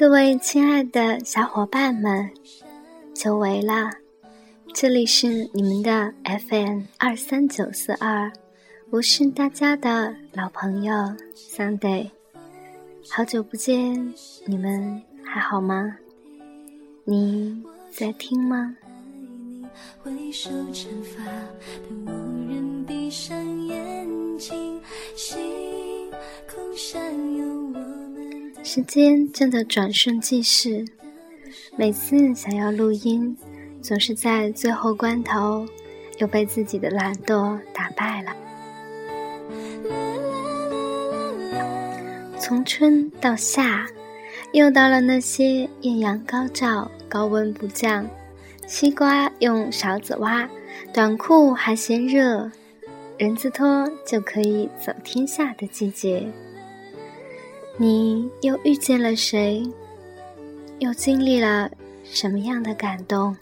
各位亲爱的小伙伴们，久违了！这里是你们的 FM 二三九四二，我是大家的老朋友 Sunday，好久不见，你们还好吗？你在听吗？闭上眼睛，星空下有时间真的转瞬即逝，每次想要录音，总是在最后关头又被自己的懒惰打败了。从春到夏，又到了那些艳阳高照、高温不降，西瓜用勺子挖，短裤还嫌热，人字拖就可以走天下的季节。你又遇见了谁？又经历了什么样的感动？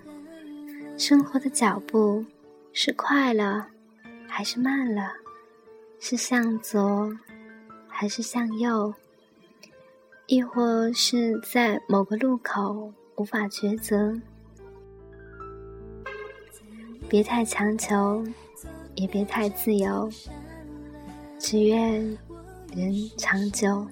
生活的脚步是快了，还是慢了？是向左，还是向右？亦或是在某个路口无法抉择？别太强求，也别太自由，只愿人长久。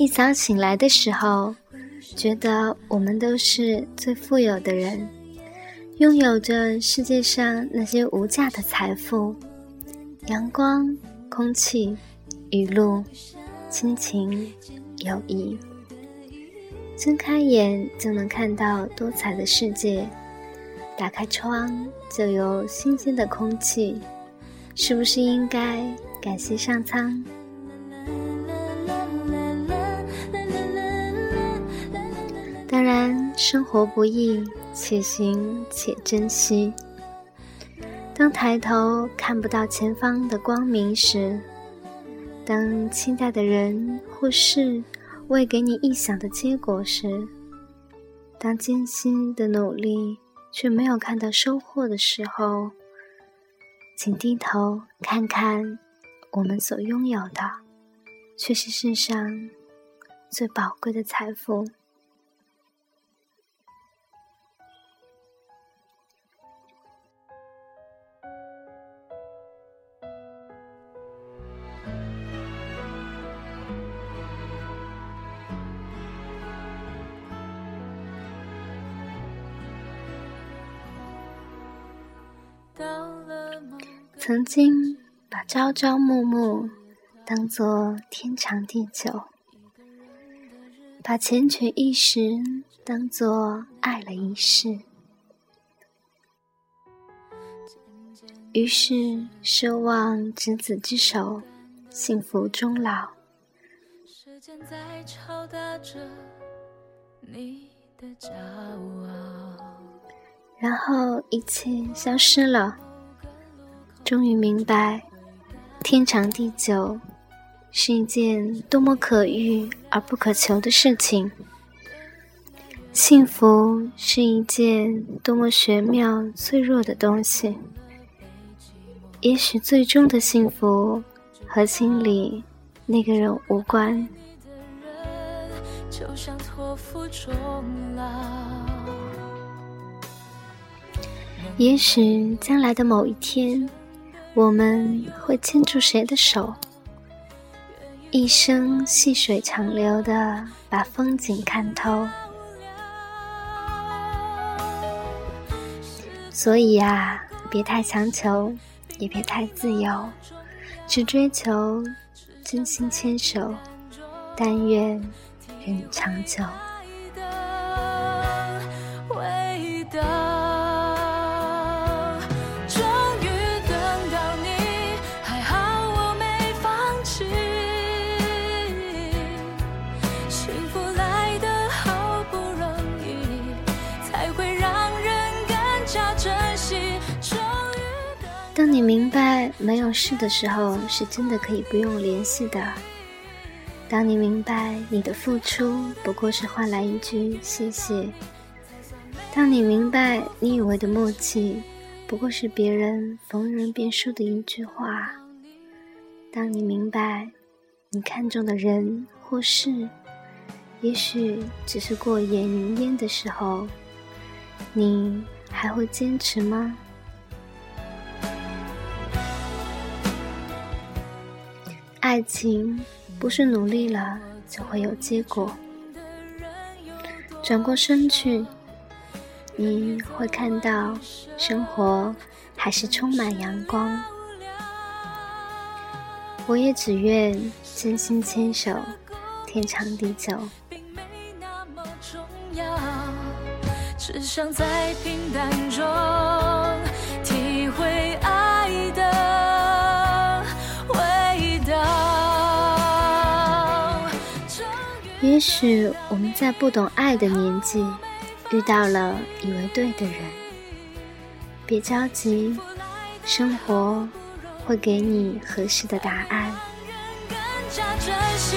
一早醒来的时候，觉得我们都是最富有的人，拥有着世界上那些无价的财富：阳光、空气、雨露、亲情、友谊。睁开眼就能看到多彩的世界，打开窗就有新鲜的空气，是不是应该感谢上苍？当然，生活不易，且行且珍惜。当抬头看不到前方的光明时，当期待的人或事未给你意想的结果时，当艰辛的努力却没有看到收获的时候，请低头看看我们所拥有的，却是世上最宝贵的财富。曾经把朝朝暮暮当作天长地久，把缱绻一时当作爱了一世，于是奢望执子之手，幸福终老。然后一切消失了。终于明白，天长地久是一件多么可遇而不可求的事情。幸福是一件多么玄妙脆弱的东西。也许最终的幸福和心里那个人无关。也许将来的某一天。我们会牵住谁的手，一生细水长流的把风景看透。所以呀，别太强求，也别太自由，只追求真心牵手，但愿人长久。当你明白没有事的时候，是真的可以不用联系的；当你明白你的付出不过是换来一句谢谢；当你明白，你以为的默契，不过是别人逢人便说的一句话；当你明白，你看中的人或事，也许只是过眼云烟的时候，你还会坚持吗？爱情不是努力了就会有结果。转过身去。你会看到，生活还是充满阳光。我也只愿真心牵手，天长地久。只想在平淡中也许我们在不懂爱的年纪。遇到了以为对的人，别着急，生活会给你合适的答案。更加珍惜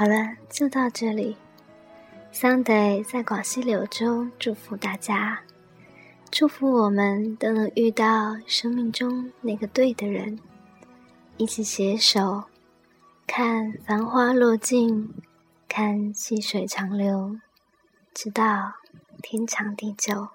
好了，就到这里。Sunday 在广西柳州，祝福大家，祝福我们都能遇到生命中那个对的人，一起携手看繁花落尽，看细水长流，直到天长地久。